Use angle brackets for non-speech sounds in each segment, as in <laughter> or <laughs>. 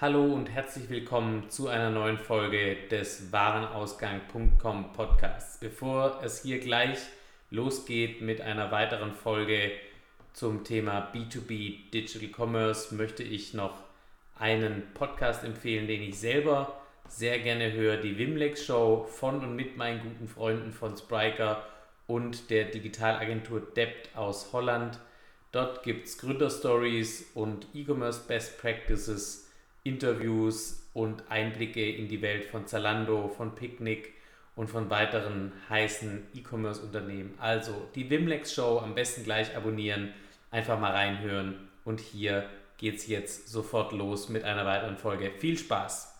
Hallo und herzlich willkommen zu einer neuen Folge des Warenausgang.com Podcasts. Bevor es hier gleich losgeht mit einer weiteren Folge zum Thema B2B Digital Commerce, möchte ich noch einen Podcast empfehlen, den ich selber sehr gerne höre, die Wimlex Show von und mit meinen guten Freunden von Spriker und der Digitalagentur Debt aus Holland. Dort gibt es Gründerstories und E-Commerce Best Practices Interviews und Einblicke in die Welt von Zalando, von Picnic und von weiteren heißen E-Commerce-Unternehmen. Also die Wimlex Show am besten gleich abonnieren, einfach mal reinhören und hier geht es jetzt sofort los mit einer weiteren Folge. Viel Spaß!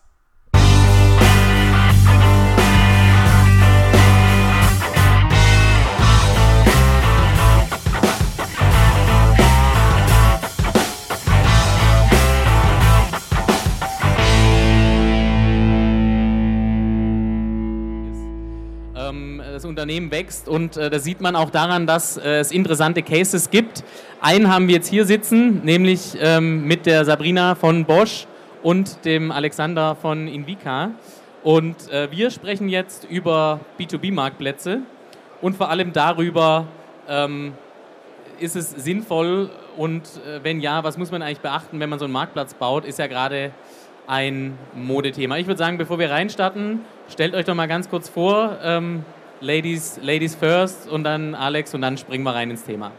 Unternehmen wächst und äh, das sieht man auch daran, dass äh, es interessante Cases gibt. Einen haben wir jetzt hier sitzen, nämlich ähm, mit der Sabrina von Bosch und dem Alexander von Invica. Und äh, wir sprechen jetzt über B2B-Marktplätze und vor allem darüber, ähm, ist es sinnvoll und äh, wenn ja, was muss man eigentlich beachten, wenn man so einen Marktplatz baut, ist ja gerade ein Modethema. Ich würde sagen, bevor wir reinstarten, stellt euch doch mal ganz kurz vor, ähm, Ladies, Ladies first und dann Alex und dann springen wir rein ins Thema.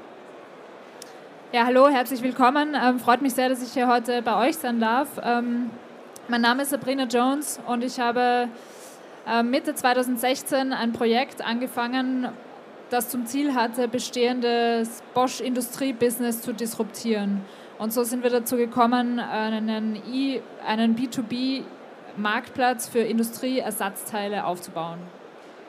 Ja, hallo, herzlich willkommen. Ähm, freut mich sehr, dass ich hier heute bei euch sein darf. Ähm, mein Name ist Sabrina Jones und ich habe äh, Mitte 2016 ein Projekt angefangen, das zum Ziel hatte, bestehendes Bosch-Industriebusiness zu disruptieren. Und so sind wir dazu gekommen, einen, e, einen B2B-Marktplatz für Industrieersatzteile aufzubauen.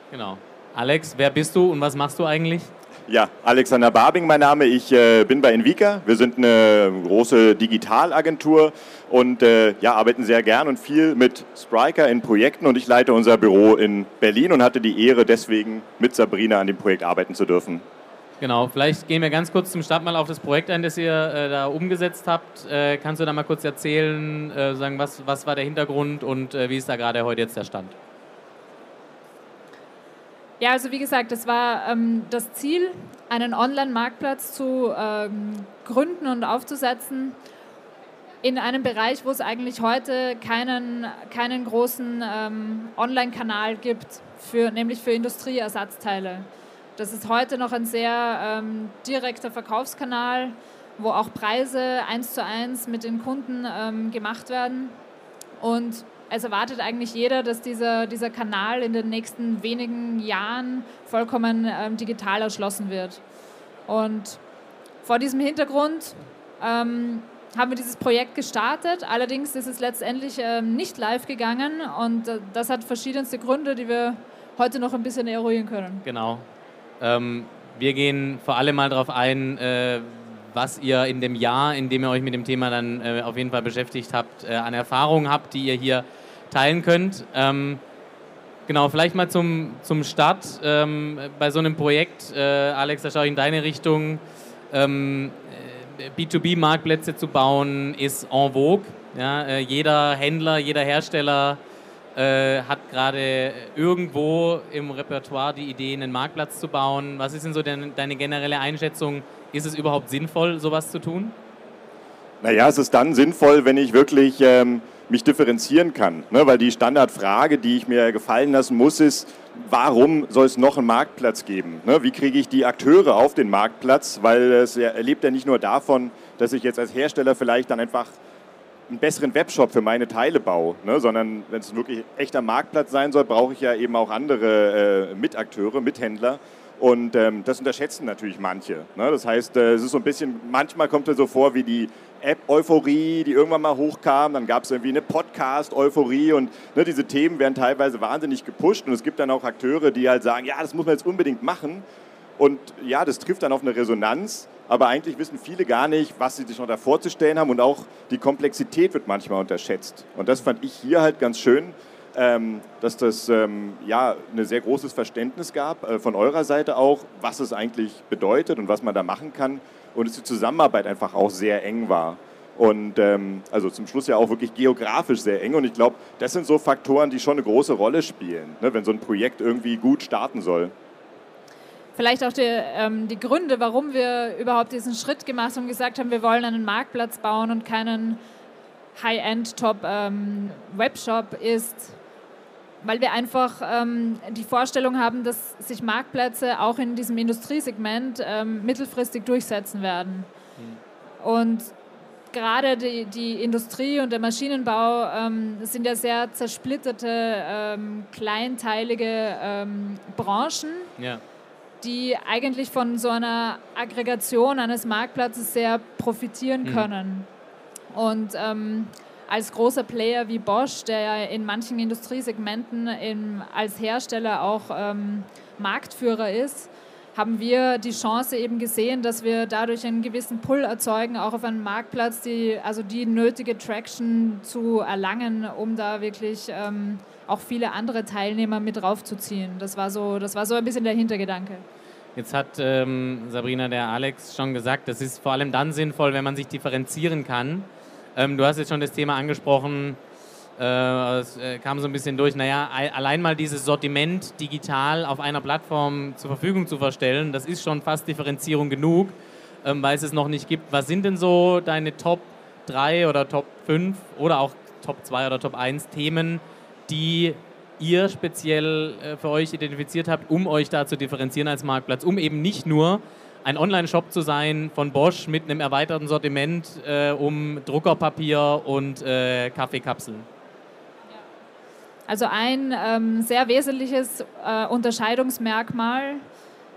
Genau. Alex, wer bist du und was machst du eigentlich? Ja, Alexander Barbing mein Name. Ich äh, bin bei Envika. Wir sind eine große Digitalagentur und äh, ja, arbeiten sehr gern und viel mit Spriker in Projekten und ich leite unser Büro in Berlin und hatte die Ehre, deswegen mit Sabrina an dem Projekt arbeiten zu dürfen. Genau, vielleicht gehen wir ganz kurz zum Start mal auf das Projekt ein, das ihr äh, da umgesetzt habt. Äh, kannst du da mal kurz erzählen, äh, sagen, was, was war der Hintergrund und äh, wie ist da gerade heute jetzt der Stand? Ja, also wie gesagt, es war ähm, das Ziel, einen Online-Marktplatz zu ähm, gründen und aufzusetzen in einem Bereich, wo es eigentlich heute keinen, keinen großen ähm, Online-Kanal gibt, für, nämlich für Industrieersatzteile. Das ist heute noch ein sehr ähm, direkter Verkaufskanal, wo auch Preise eins zu eins mit den Kunden ähm, gemacht werden. Und es erwartet eigentlich jeder, dass dieser, dieser Kanal in den nächsten wenigen Jahren vollkommen ähm, digital erschlossen wird. Und vor diesem Hintergrund ähm, haben wir dieses Projekt gestartet. Allerdings ist es letztendlich ähm, nicht live gegangen und äh, das hat verschiedenste Gründe, die wir heute noch ein bisschen eruieren können. Genau. Ähm, wir gehen vor allem mal darauf ein, äh, was ihr in dem Jahr, in dem ihr euch mit dem Thema dann äh, auf jeden Fall beschäftigt habt, äh, an Erfahrungen habt, die ihr hier teilen könnt. Ähm, genau, vielleicht mal zum, zum Start ähm, bei so einem Projekt. Äh, Alex, da schaue ich in deine Richtung. Ähm, äh, B2B-Marktplätze zu bauen ist en vogue. Ja, äh, jeder Händler, jeder Hersteller äh, hat gerade irgendwo im Repertoire die Idee, einen Marktplatz zu bauen. Was ist denn so deine, deine generelle Einschätzung? Ist es überhaupt sinnvoll, sowas zu tun? Naja, es ist dann sinnvoll, wenn ich wirklich ähm, mich differenzieren kann. Ne? Weil die Standardfrage, die ich mir gefallen lassen muss, ist, warum soll es noch einen Marktplatz geben? Ne? Wie kriege ich die Akteure auf den Marktplatz? Weil es erlebt ja nicht nur davon, dass ich jetzt als Hersteller vielleicht dann einfach einen besseren Webshop für meine Teile baue, ne? sondern wenn es wirklich echter Marktplatz sein soll, brauche ich ja eben auch andere äh, Mitakteure, Mithändler. Und ähm, das unterschätzen natürlich manche. Ne? Das heißt, äh, es ist so ein bisschen, manchmal kommt es so vor wie die App-Euphorie, die irgendwann mal hochkam. Dann gab es irgendwie eine Podcast-Euphorie und ne, diese Themen werden teilweise wahnsinnig gepusht. Und es gibt dann auch Akteure, die halt sagen, ja, das muss man jetzt unbedingt machen. Und ja, das trifft dann auf eine Resonanz. Aber eigentlich wissen viele gar nicht, was sie sich noch da vorzustellen haben. Und auch die Komplexität wird manchmal unterschätzt. Und das fand ich hier halt ganz schön, ähm, dass das ähm, ja ein sehr großes Verständnis gab, äh, von eurer Seite auch, was es eigentlich bedeutet und was man da machen kann und dass die Zusammenarbeit einfach auch sehr eng war. Und ähm, also zum Schluss ja auch wirklich geografisch sehr eng. Und ich glaube, das sind so Faktoren, die schon eine große Rolle spielen, ne, wenn so ein Projekt irgendwie gut starten soll. Vielleicht auch die, ähm, die Gründe, warum wir überhaupt diesen Schritt gemacht haben und gesagt haben, wir wollen einen Marktplatz bauen und keinen High-End-Top-Webshop ähm, ist, weil wir einfach ähm, die Vorstellung haben, dass sich Marktplätze auch in diesem Industriesegment ähm, mittelfristig durchsetzen werden. Mhm. Und gerade die, die, Industrie und der Maschinenbau ähm, sind ja sehr zersplitterte, ähm, kleinteilige ähm, Branchen, ja. die eigentlich von so einer Aggregation eines Marktplatzes sehr profitieren mhm. können. Und ähm, als großer Player wie Bosch, der in manchen Industriesegmenten im, als Hersteller auch ähm, Marktführer ist, haben wir die Chance eben gesehen, dass wir dadurch einen gewissen Pull erzeugen, auch auf einem Marktplatz, die, also die nötige Traction zu erlangen, um da wirklich ähm, auch viele andere Teilnehmer mit draufzuziehen. Das war so, das war so ein bisschen der Hintergedanke. Jetzt hat ähm, Sabrina, der Alex, schon gesagt, das ist vor allem dann sinnvoll, wenn man sich differenzieren kann. Ähm, du hast jetzt schon das Thema angesprochen, äh, es äh, kam so ein bisschen durch, naja, allein mal dieses Sortiment digital auf einer Plattform zur Verfügung zu verstellen, das ist schon fast Differenzierung genug, ähm, weil es es noch nicht gibt. Was sind denn so deine Top 3 oder Top 5 oder auch Top 2 oder Top 1 Themen, die ihr speziell äh, für euch identifiziert habt, um euch da zu differenzieren als Marktplatz, um eben nicht nur ein Online-Shop zu sein von Bosch mit einem erweiterten Sortiment äh, um Druckerpapier und äh, Kaffeekapseln? Also ein ähm, sehr wesentliches äh, Unterscheidungsmerkmal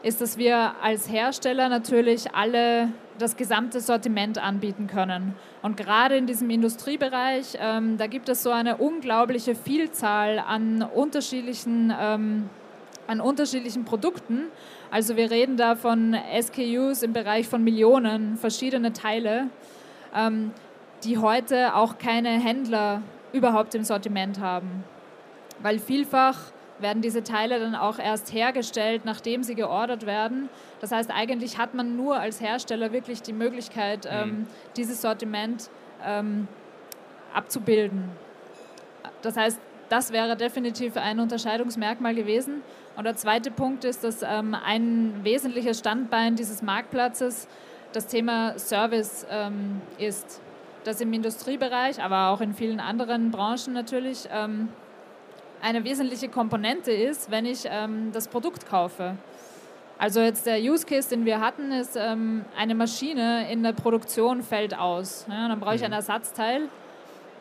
ist, dass wir als Hersteller natürlich alle das gesamte Sortiment anbieten können. Und gerade in diesem Industriebereich, ähm, da gibt es so eine unglaubliche Vielzahl an unterschiedlichen, ähm, an unterschiedlichen Produkten. Also wir reden da von SKUs im Bereich von Millionen, verschiedene Teile, ähm, die heute auch keine Händler überhaupt im Sortiment haben. Weil vielfach werden diese Teile dann auch erst hergestellt, nachdem sie geordert werden. Das heißt, eigentlich hat man nur als Hersteller wirklich die Möglichkeit, mhm. ähm, dieses Sortiment ähm, abzubilden. Das heißt, das wäre definitiv ein Unterscheidungsmerkmal gewesen. Und der zweite Punkt ist, dass ähm, ein wesentliches Standbein dieses Marktplatzes das Thema Service ähm, ist. Das im Industriebereich, aber auch in vielen anderen Branchen natürlich ähm, eine wesentliche Komponente ist, wenn ich ähm, das Produkt kaufe. Also jetzt der Use Case, den wir hatten, ist, ähm, eine Maschine in der Produktion fällt aus. Ja, dann brauche ich ein mhm. Ersatzteil,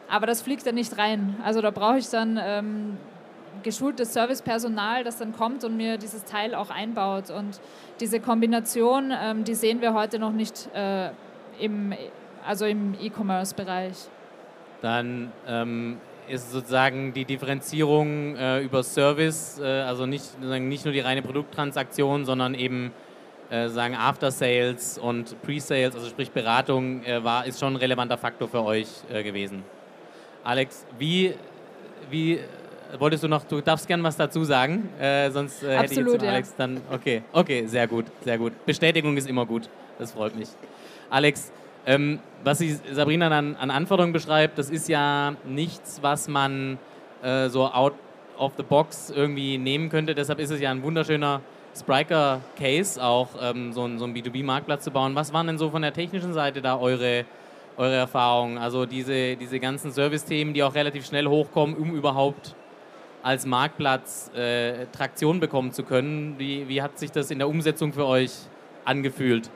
aber das fliegt dann nicht rein. Also da brauche ich dann ähm, geschultes Servicepersonal, das dann kommt und mir dieses Teil auch einbaut. Und diese Kombination, ähm, die sehen wir heute noch nicht äh, im, also im E-Commerce-Bereich. Dann ähm, ist sozusagen die Differenzierung äh, über Service, äh, also nicht, nicht nur die reine Produkttransaktion, sondern eben äh, sagen After Sales und Pre-Sales, also sprich Beratung, äh, war, ist schon ein relevanter Faktor für euch äh, gewesen. Alex, wie, wie wolltest du noch, du darfst gern was dazu sagen, äh, sonst äh, hätte ich jetzt Alex dann, okay, okay, sehr gut, sehr gut. Bestätigung ist immer gut, das freut mich. Alex, ähm, was sie, Sabrina dann an Anforderungen beschreibt, das ist ja nichts, was man äh, so out of the box irgendwie nehmen könnte. Deshalb ist es ja ein wunderschöner Spriker-Case, auch ähm, so, ein, so einen B2B-Marktplatz zu bauen. Was waren denn so von der technischen Seite da eure, eure Erfahrungen? Also diese, diese ganzen Service-Themen, die auch relativ schnell hochkommen, um überhaupt als Marktplatz äh, Traktion bekommen zu können. Wie, wie hat sich das in der Umsetzung für euch angefühlt?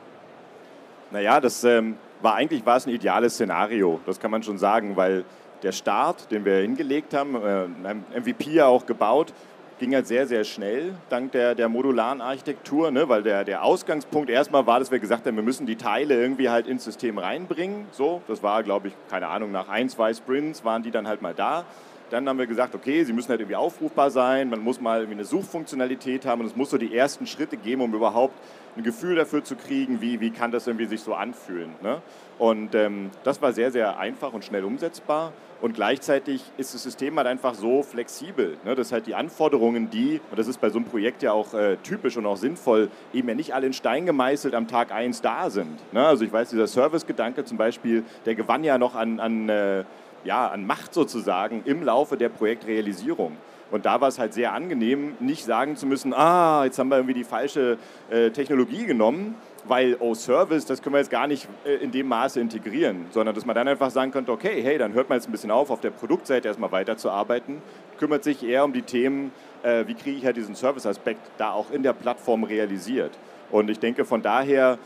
Naja, das ähm, war eigentlich war es ein ideales Szenario, das kann man schon sagen, weil der Start, den wir hingelegt haben, äh, MVP ja auch gebaut, ging halt sehr, sehr schnell, dank der, der modularen Architektur, ne? weil der, der Ausgangspunkt erstmal war, dass wir gesagt haben, wir müssen die Teile irgendwie halt ins System reinbringen. So, das war, glaube ich, keine Ahnung, nach ein, zwei Sprints waren die dann halt mal da. Dann haben wir gesagt, okay, sie müssen halt irgendwie aufrufbar sein, man muss mal irgendwie eine Suchfunktionalität haben und es muss so die ersten Schritte geben, um überhaupt ein Gefühl dafür zu kriegen, wie, wie kann das irgendwie sich so anfühlen. Ne? Und ähm, das war sehr, sehr einfach und schnell umsetzbar. Und gleichzeitig ist das System halt einfach so flexibel, ne, dass halt die Anforderungen, die, und das ist bei so einem Projekt ja auch äh, typisch und auch sinnvoll, eben ja nicht alle in Stein gemeißelt am Tag 1 da sind. Ne? Also ich weiß, dieser Service-Gedanke zum Beispiel, der gewann ja noch an, an, äh, ja, an Macht sozusagen im Laufe der Projektrealisierung. Und da war es halt sehr angenehm, nicht sagen zu müssen, ah, jetzt haben wir irgendwie die falsche äh, Technologie genommen, weil, oh, Service, das können wir jetzt gar nicht äh, in dem Maße integrieren, sondern dass man dann einfach sagen könnte, okay, hey, dann hört man jetzt ein bisschen auf, auf der Produktseite erstmal weiterzuarbeiten, kümmert sich eher um die Themen, äh, wie kriege ich halt diesen Service-Aspekt da auch in der Plattform realisiert. Und ich denke, von daher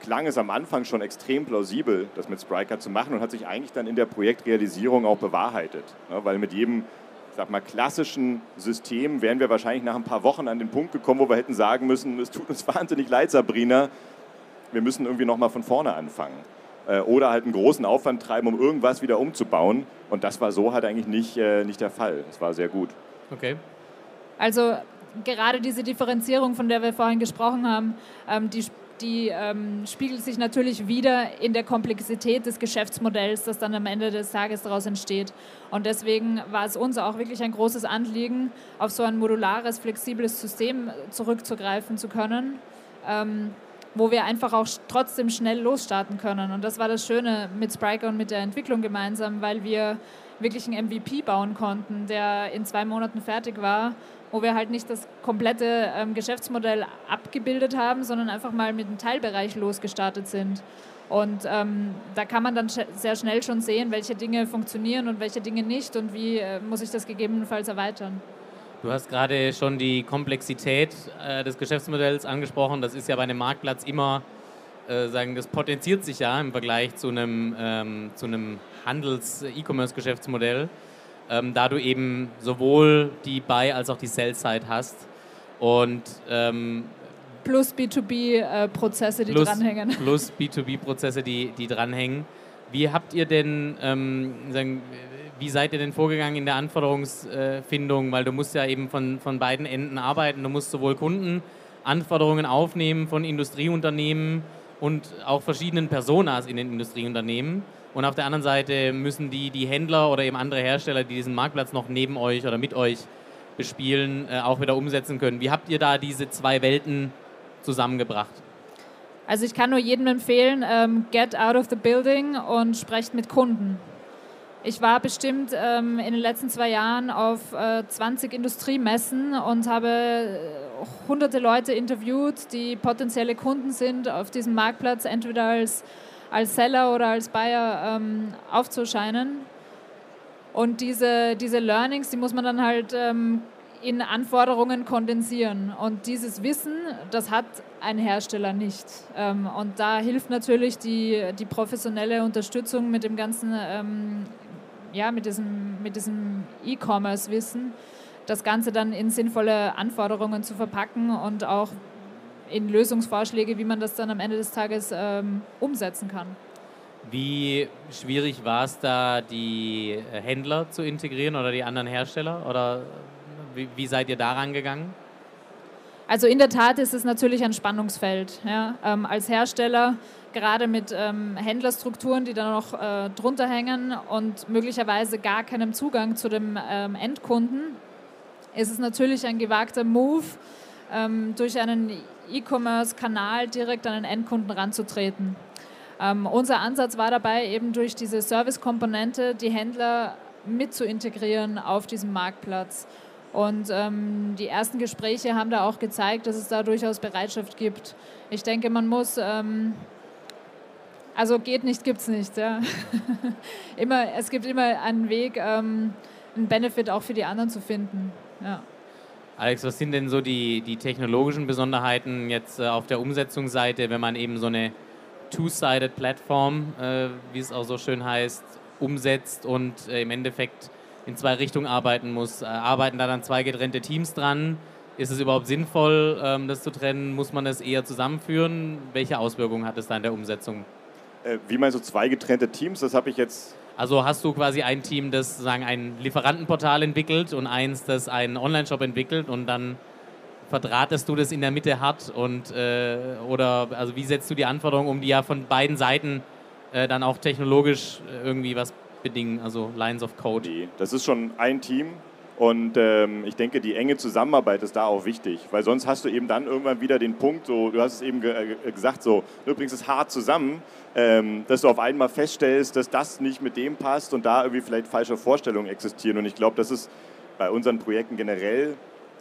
klang es am Anfang schon extrem plausibel, das mit Spryker zu machen und hat sich eigentlich dann in der Projektrealisierung auch bewahrheitet. Ja, weil mit jedem sag mal, klassischen System wären wir wahrscheinlich nach ein paar Wochen an den Punkt gekommen, wo wir hätten sagen müssen, es tut uns <laughs> wahnsinnig leid, Sabrina, wir müssen irgendwie nochmal von vorne anfangen. Äh, oder halt einen großen Aufwand treiben, um irgendwas wieder umzubauen. Und das war so halt eigentlich nicht, äh, nicht der Fall. Das war sehr gut. Okay. Also gerade diese Differenzierung, von der wir vorhin gesprochen haben, ähm, die die ähm, spiegelt sich natürlich wieder in der Komplexität des Geschäftsmodells, das dann am Ende des Tages daraus entsteht. Und deswegen war es uns auch wirklich ein großes Anliegen, auf so ein modulares, flexibles System zurückzugreifen zu können, ähm, wo wir einfach auch trotzdem schnell losstarten können. Und das war das Schöne mit Spryker und mit der Entwicklung gemeinsam, weil wir wirklich einen MVP bauen konnten, der in zwei Monaten fertig war wo wir halt nicht das komplette ähm, Geschäftsmodell abgebildet haben, sondern einfach mal mit einem Teilbereich losgestartet sind. Und ähm, da kann man dann sch sehr schnell schon sehen, welche Dinge funktionieren und welche Dinge nicht und wie äh, muss ich das gegebenenfalls erweitern. Du hast gerade schon die Komplexität äh, des Geschäftsmodells angesprochen. Das ist ja bei einem Marktplatz immer, äh, sagen, das potenziert sich ja im Vergleich zu einem, ähm, zu einem Handels-E-Commerce-Geschäftsmodell ähm, da du eben sowohl die Buy- als auch die Sell-Side hast. Und ähm, plus B2B-Prozesse, äh, die plus, dranhängen. <laughs> Plus B2B-Prozesse, die, die dranhängen. Wie habt ihr denn, ähm, sagen, wie seid ihr denn vorgegangen in der Anforderungsfindung? Weil du musst ja eben von, von beiden Enden arbeiten. Du musst sowohl Kundenanforderungen aufnehmen von Industrieunternehmen und auch verschiedenen Personas in den Industrieunternehmen. Und auf der anderen Seite müssen die, die Händler oder eben andere Hersteller, die diesen Marktplatz noch neben euch oder mit euch bespielen, äh, auch wieder umsetzen können. Wie habt ihr da diese zwei Welten zusammengebracht? Also ich kann nur jedem empfehlen, ähm, get out of the building und sprecht mit Kunden. Ich war bestimmt ähm, in den letzten zwei Jahren auf äh, 20 Industriemessen und habe äh, hunderte Leute interviewt, die potenzielle Kunden sind auf diesem Marktplatz, entweder als als Seller oder als Buyer ähm, aufzuscheinen. Und diese, diese Learnings, die muss man dann halt ähm, in Anforderungen kondensieren. Und dieses Wissen, das hat ein Hersteller nicht. Ähm, und da hilft natürlich die, die professionelle Unterstützung mit dem ganzen, ähm, ja, mit diesem, mit diesem E-Commerce-Wissen, das Ganze dann in sinnvolle Anforderungen zu verpacken und auch in Lösungsvorschläge, wie man das dann am Ende des Tages ähm, umsetzen kann. Wie schwierig war es da, die äh, Händler zu integrieren oder die anderen Hersteller? Oder wie, wie seid ihr daran gegangen? Also in der Tat ist es natürlich ein Spannungsfeld. Ja. Ähm, als Hersteller, gerade mit ähm, Händlerstrukturen, die da noch äh, drunter hängen und möglicherweise gar keinem Zugang zu dem ähm, Endkunden, ist es natürlich ein gewagter Move, ähm, durch einen E-Commerce-Kanal direkt an den Endkunden ranzutreten. Ähm, unser Ansatz war dabei, eben durch diese Service-Komponente die Händler mit zu integrieren auf diesem Marktplatz. Und ähm, die ersten Gespräche haben da auch gezeigt, dass es da durchaus Bereitschaft gibt. Ich denke, man muss, ähm, also geht nicht, gibt es nicht. Ja. <laughs> immer, es gibt immer einen Weg, ähm, einen Benefit auch für die anderen zu finden. Ja. Alex, was sind denn so die, die technologischen Besonderheiten jetzt äh, auf der Umsetzungsseite, wenn man eben so eine Two-Sided Plattform, äh, wie es auch so schön heißt, umsetzt und äh, im Endeffekt in zwei Richtungen arbeiten muss? Äh, arbeiten da dann zwei getrennte Teams dran? Ist es überhaupt sinnvoll, ähm, das zu trennen? Muss man das eher zusammenführen? Welche Auswirkungen hat es da in der Umsetzung? Äh, wie meinst du zwei getrennte Teams? Das habe ich jetzt Also hast du quasi ein Team, das sozusagen ein Lieferantenportal entwickelt und eins, das einen Online-Shop entwickelt und dann verdrahtest du das in der Mitte hart und äh, oder also wie setzt du die Anforderungen um, die ja von beiden Seiten äh, dann auch technologisch irgendwie was bedingen, also Lines of Code? Das ist schon ein Team und ähm, ich denke, die enge Zusammenarbeit ist da auch wichtig, weil sonst hast du eben dann irgendwann wieder den Punkt, so, du hast es eben ge äh, gesagt, so, du bringst es hart zusammen, ähm, dass du auf einmal feststellst, dass das nicht mit dem passt und da irgendwie vielleicht falsche Vorstellungen existieren. Und ich glaube, das ist bei unseren Projekten generell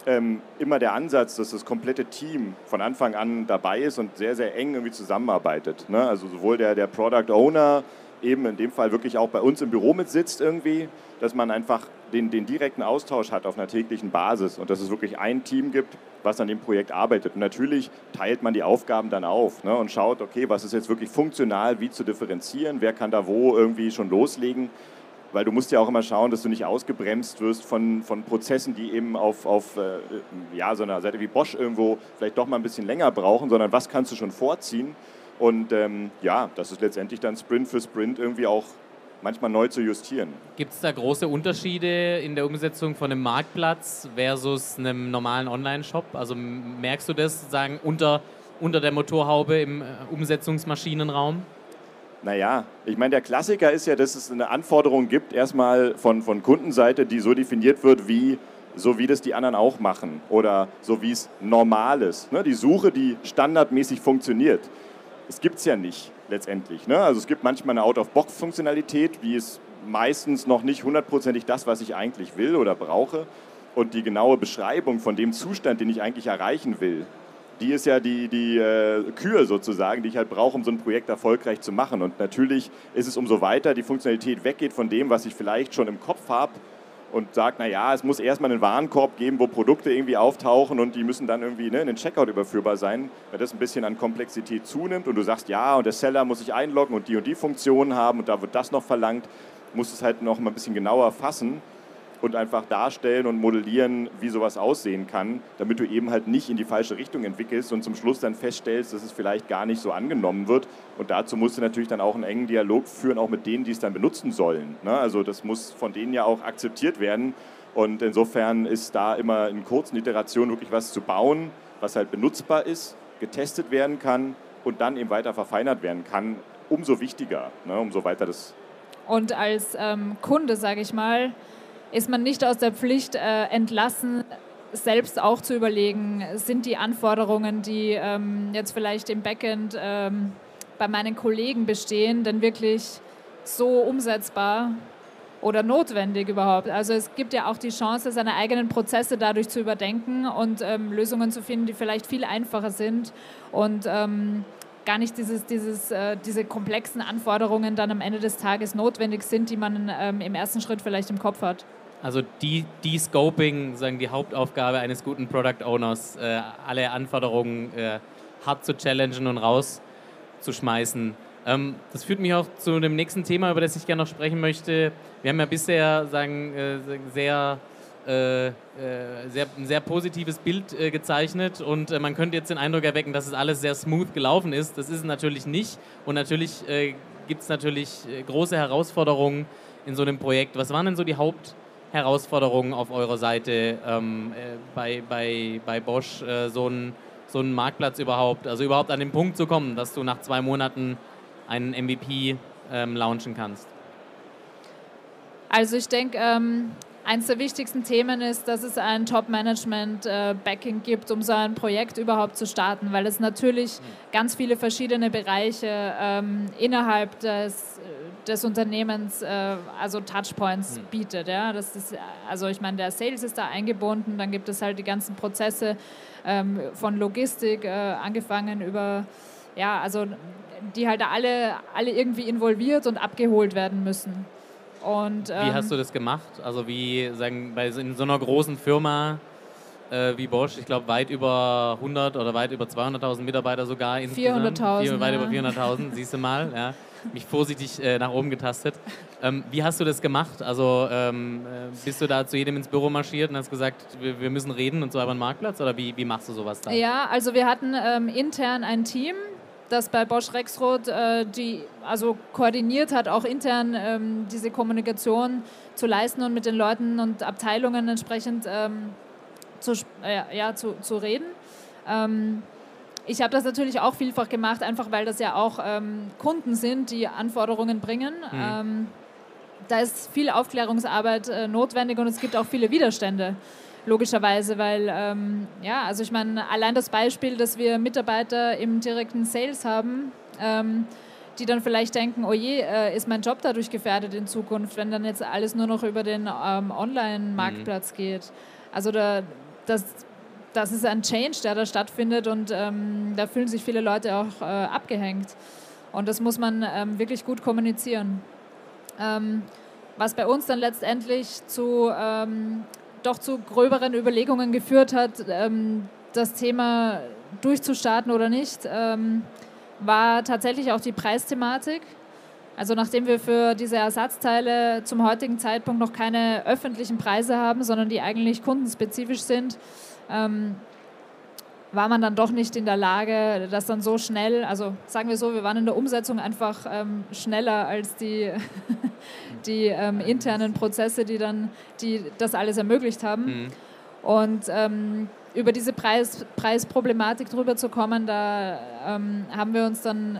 ähm, immer der Ansatz, dass das komplette Team von Anfang an dabei ist und sehr, sehr eng irgendwie zusammenarbeitet. Ne? Also sowohl der, der Product Owner, eben in dem Fall wirklich auch bei uns im Büro mitsitzt irgendwie, dass man einfach den, den direkten Austausch hat auf einer täglichen Basis und dass es wirklich ein Team gibt, was an dem Projekt arbeitet. Und natürlich teilt man die Aufgaben dann auf ne, und schaut, okay, was ist jetzt wirklich funktional, wie zu differenzieren, wer kann da wo irgendwie schon loslegen weil du musst ja auch immer schauen, dass du nicht ausgebremst wirst von, von Prozessen, die eben auf, auf äh, ja, so einer Seite wie Bosch irgendwo vielleicht doch mal ein bisschen länger brauchen, sondern was kannst du schon vorziehen? Und ähm, ja, das ist letztendlich dann Sprint für Sprint irgendwie auch manchmal neu zu justieren. Gibt es da große Unterschiede in der Umsetzung von einem Marktplatz versus einem normalen Online-Shop? Also merkst du das sagen unter, unter der Motorhaube im äh, Umsetzungsmaschinenraum? Naja, ich meine, der Klassiker ist ja, dass es eine Anforderung gibt, erstmal von, von Kundenseite, die so definiert wird, wie so wie das die anderen auch machen oder so wie es normal ist. Ne? Die Suche, die standardmäßig funktioniert. Es gibt es ja nicht letztendlich. Ne? Also es gibt manchmal eine Out-of-Box-Funktionalität, die ist meistens noch nicht hundertprozentig das, was ich eigentlich will oder brauche. Und die genaue Beschreibung von dem Zustand, den ich eigentlich erreichen will, die ist ja die, die äh, Kür sozusagen, die ich halt brauche, um so ein Projekt erfolgreich zu machen. Und natürlich ist es umso weiter die Funktionalität weggeht von dem, was ich vielleicht schon im Kopf habe und sagt, naja, es muss erstmal einen Warenkorb geben, wo Produkte irgendwie auftauchen und die müssen dann irgendwie ne, in den Checkout überführbar sein, weil das ein bisschen an Komplexität zunimmt. Und du sagst, ja, und der Seller muss sich einloggen und die und die Funktionen haben und da wird das noch verlangt, muss es halt noch mal ein bisschen genauer fassen und einfach darstellen und modellieren, wie sowas aussehen kann, damit du eben halt nicht in die falsche Richtung entwickelst und zum Schluss dann feststellst, dass es vielleicht gar nicht so angenommen wird. Und dazu musst du natürlich dann auch einen engen Dialog führen, auch mit denen, die es dann benutzen sollen. Ne? Also das muss von denen ja auch akzeptiert werden. Und insofern ist da immer in kurzen Iterationen wirklich was zu bauen, was halt benutzbar ist, getestet werden kann und dann eben weiter verfeinert werden kann, umso wichtiger, ne? umso weiter das. Und als ähm, Kunde, sage ich mal, ist man nicht aus der Pflicht äh, entlassen, selbst auch zu überlegen, sind die Anforderungen, die ähm, jetzt vielleicht im Backend ähm, bei meinen Kollegen bestehen, denn wirklich so umsetzbar oder notwendig überhaupt. Also es gibt ja auch die Chance, seine eigenen Prozesse dadurch zu überdenken und ähm, Lösungen zu finden, die vielleicht viel einfacher sind und ähm, gar nicht dieses, dieses, äh, diese komplexen Anforderungen dann am Ende des Tages notwendig sind, die man ähm, im ersten Schritt vielleicht im Kopf hat. Also die, die Scoping, sagen die Hauptaufgabe eines guten Product Owners, äh, alle Anforderungen äh, hart zu challengen und rauszuschmeißen. Ähm, das führt mich auch zu dem nächsten Thema, über das ich gerne noch sprechen möchte. Wir haben ja bisher sagen, äh, sehr, äh, äh, sehr, ein sehr positives Bild äh, gezeichnet und man könnte jetzt den Eindruck erwecken, dass es alles sehr smooth gelaufen ist. Das ist es natürlich nicht und natürlich gibt es natürlich große Herausforderungen in so einem Projekt. Was waren denn so die Haupt Herausforderungen auf eurer Seite ähm, äh, bei, bei, bei Bosch, äh, so, ein, so einen Marktplatz überhaupt, also überhaupt an den Punkt zu kommen, dass du nach zwei Monaten einen MVP ähm, launchen kannst? Also ich denke, ähm, eines der wichtigsten Themen ist, dass es ein Top-Management-Backing äh, gibt, um so ein Projekt überhaupt zu starten, weil es natürlich ganz viele verschiedene Bereiche ähm, innerhalb des, des Unternehmens, äh, also Touchpoints mhm. bietet. Ja? Das ist, also ich meine, der Sales ist da eingebunden, dann gibt es halt die ganzen Prozesse ähm, von Logistik äh, angefangen über, ja, also die halt alle, alle irgendwie involviert und abgeholt werden müssen. Und, ähm, wie hast du das gemacht? Also wie sagen bei in so einer großen Firma äh, wie Bosch, ich glaube weit über 100 oder weit über 200.000 Mitarbeiter sogar 400.000. Weit über 400.000, siehst du mal. Ja. Mich vorsichtig äh, nach oben getastet. Ähm, wie hast du das gemacht? Also ähm, äh, bist du da zu jedem ins Büro marschiert und hast gesagt, wir, wir müssen reden und so über einen Marktplatz? Oder wie, wie machst du sowas da? Ja, also wir hatten ähm, intern ein Team, dass bei Bosch Rexroth äh, die also koordiniert hat, auch intern ähm, diese Kommunikation zu leisten und mit den Leuten und Abteilungen entsprechend ähm, zu, äh, ja, zu, zu reden. Ähm, ich habe das natürlich auch vielfach gemacht, einfach weil das ja auch ähm, Kunden sind, die Anforderungen bringen. Mhm. Ähm, da ist viel Aufklärungsarbeit äh, notwendig und es gibt auch viele Widerstände logischerweise, weil, ähm, ja, also ich meine, allein das Beispiel, dass wir Mitarbeiter im direkten Sales haben, ähm, die dann vielleicht denken, oh je, äh, ist mein Job dadurch gefährdet in Zukunft, wenn dann jetzt alles nur noch über den ähm, Online-Marktplatz mhm. geht. Also da, das, das ist ein Change, der da stattfindet und ähm, da fühlen sich viele Leute auch äh, abgehängt. Und das muss man ähm, wirklich gut kommunizieren. Ähm, was bei uns dann letztendlich zu ähm, doch zu gröberen Überlegungen geführt hat, ähm, das Thema durchzustarten oder nicht, ähm, war tatsächlich auch die Preisthematik. Also nachdem wir für diese Ersatzteile zum heutigen Zeitpunkt noch keine öffentlichen Preise haben, sondern die eigentlich kundenspezifisch sind, ähm, war man dann doch nicht in der Lage, das dann so schnell, also sagen wir so, wir waren in der Umsetzung einfach ähm, schneller als die, <laughs> die ähm, internen Prozesse, die dann die das alles ermöglicht haben. Mhm. Und ähm, über diese Preis, Preisproblematik drüber zu kommen, da ähm, haben wir uns dann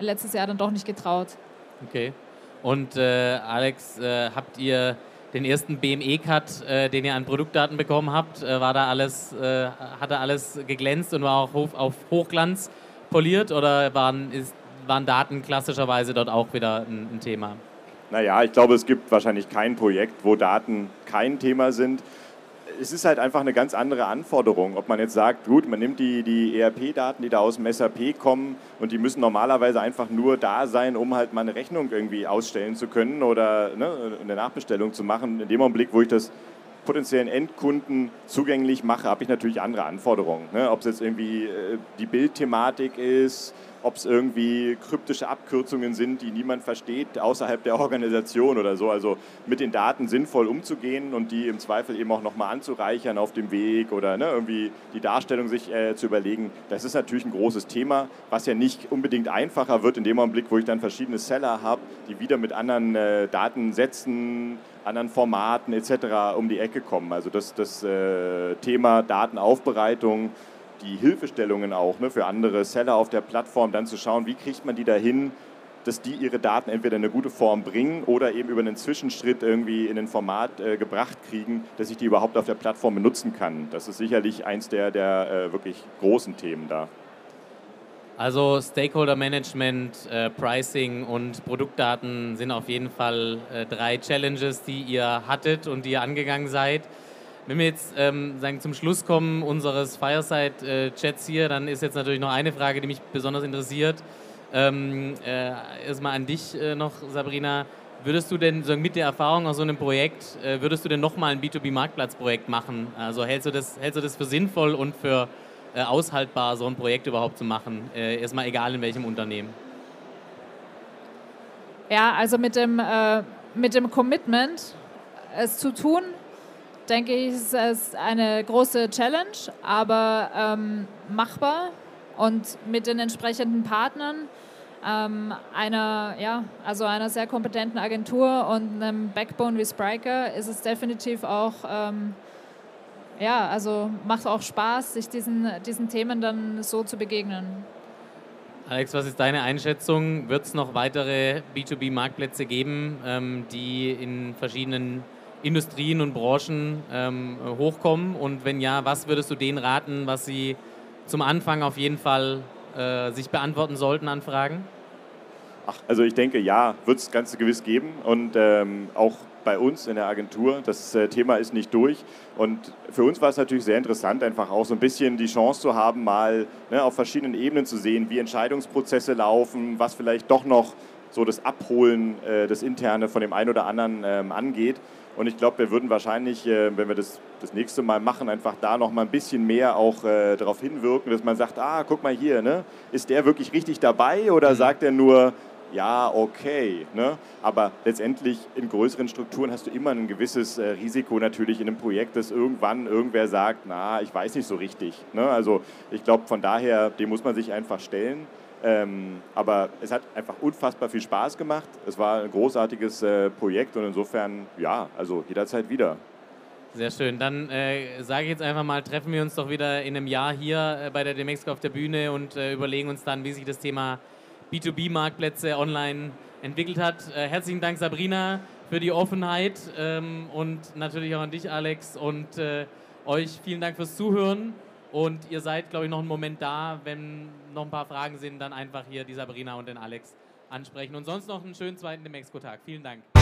letztes Jahr dann doch nicht getraut. Okay. Und äh, Alex, äh, habt ihr den ersten BME-Cut, äh, den ihr an Produktdaten bekommen habt, äh, war da alles, äh, hat da alles geglänzt und war auch auf, auf Hochglanz poliert oder waren, ist, waren Daten klassischerweise dort auch wieder ein, ein Thema? Naja, ich glaube, es gibt wahrscheinlich kein Projekt, wo Daten kein Thema sind es ist halt einfach eine ganz andere Anforderung. Ob man jetzt sagt, gut, man nimmt die, die ERP-Daten, die da aus dem SAP kommen und die müssen normalerweise einfach nur da sein, um halt mal eine Rechnung irgendwie ausstellen zu können oder ne, eine Nachbestellung zu machen. In dem Augenblick, wo ich das potenziellen Endkunden zugänglich mache, habe ich natürlich andere Anforderungen. Ne? Ob es jetzt irgendwie äh, die Bildthematik ist, ob es irgendwie kryptische Abkürzungen sind, die niemand versteht außerhalb der Organisation oder so. Also mit den Daten sinnvoll umzugehen und die im Zweifel eben auch nochmal anzureichern auf dem Weg oder ne, irgendwie die Darstellung sich äh, zu überlegen, das ist natürlich ein großes Thema, was ja nicht unbedingt einfacher wird in dem Augenblick, wo ich dann verschiedene Seller habe, die wieder mit anderen äh, Datensätzen, anderen Formaten etc. um die Ecke kommen. Also das, das äh, Thema Datenaufbereitung, die Hilfestellungen auch ne, für andere Seller auf der Plattform, dann zu schauen, wie kriegt man die dahin, dass die ihre Daten entweder in eine gute Form bringen oder eben über einen Zwischenschritt irgendwie in ein Format äh, gebracht kriegen, dass ich die überhaupt auf der Plattform benutzen kann. Das ist sicherlich eins der, der äh, wirklich großen Themen da. Also Stakeholder Management, äh, Pricing und Produktdaten sind auf jeden Fall äh, drei Challenges, die ihr hattet und die ihr angegangen seid. Wenn wir jetzt ähm, sagen, zum Schluss kommen unseres Fireside-Chats hier, dann ist jetzt natürlich noch eine Frage, die mich besonders interessiert. Ähm, äh, erstmal an dich äh, noch, Sabrina. Würdest du denn so mit der Erfahrung aus so einem Projekt, äh, würdest du denn nochmal ein B2B-Marktplatzprojekt machen? Also hältst du, das, hältst du das für sinnvoll und für äh, aushaltbar, so ein Projekt überhaupt zu machen? Äh, erstmal egal in welchem Unternehmen. Ja, also mit dem, äh, mit dem Commitment, es zu tun, denke ich, ist es eine große Challenge, aber ähm, machbar und mit den entsprechenden Partnern ähm, einer, ja, also einer sehr kompetenten Agentur und einem Backbone wie Spriker ist es definitiv auch, ähm, ja, also macht auch Spaß, sich diesen, diesen Themen dann so zu begegnen. Alex, was ist deine Einschätzung? Wird es noch weitere B2B-Marktplätze geben, ähm, die in verschiedenen Industrien und Branchen ähm, hochkommen? Und wenn ja, was würdest du denen raten, was sie zum Anfang auf jeden Fall äh, sich beantworten sollten an Fragen? Ach, also ich denke, ja, wird es ganz gewiss geben und ähm, auch bei uns in der Agentur. Das äh, Thema ist nicht durch. Und für uns war es natürlich sehr interessant, einfach auch so ein bisschen die Chance zu haben, mal ne, auf verschiedenen Ebenen zu sehen, wie Entscheidungsprozesse laufen, was vielleicht doch noch so das Abholen, äh, das Interne von dem einen oder anderen ähm, angeht. Und ich glaube, wir würden wahrscheinlich, äh, wenn wir das das nächste Mal machen, einfach da noch mal ein bisschen mehr auch äh, darauf hinwirken, dass man sagt, ah, guck mal hier, ne? ist der wirklich richtig dabei oder mhm. sagt er nur, ja, okay. Ne? Aber letztendlich in größeren Strukturen hast du immer ein gewisses äh, Risiko natürlich in einem Projekt, dass irgendwann irgendwer sagt, na, ich weiß nicht so richtig. Ne? Also ich glaube, von daher, dem muss man sich einfach stellen. Ähm, aber es hat einfach unfassbar viel Spaß gemacht. Es war ein großartiges äh, Projekt und insofern, ja, also jederzeit wieder. Sehr schön. Dann äh, sage ich jetzt einfach mal, treffen wir uns doch wieder in einem Jahr hier äh, bei der Demexco auf der Bühne und äh, überlegen uns dann, wie sich das Thema B2B-Marktplätze online entwickelt hat. Äh, herzlichen Dank, Sabrina, für die Offenheit ähm, und natürlich auch an dich, Alex, und äh, euch vielen Dank fürs Zuhören. Und ihr seid, glaube ich, noch einen Moment da. Wenn noch ein paar Fragen sind, dann einfach hier die Sabrina und den Alex ansprechen. Und sonst noch einen schönen zweiten Demexco-Tag. Vielen Dank.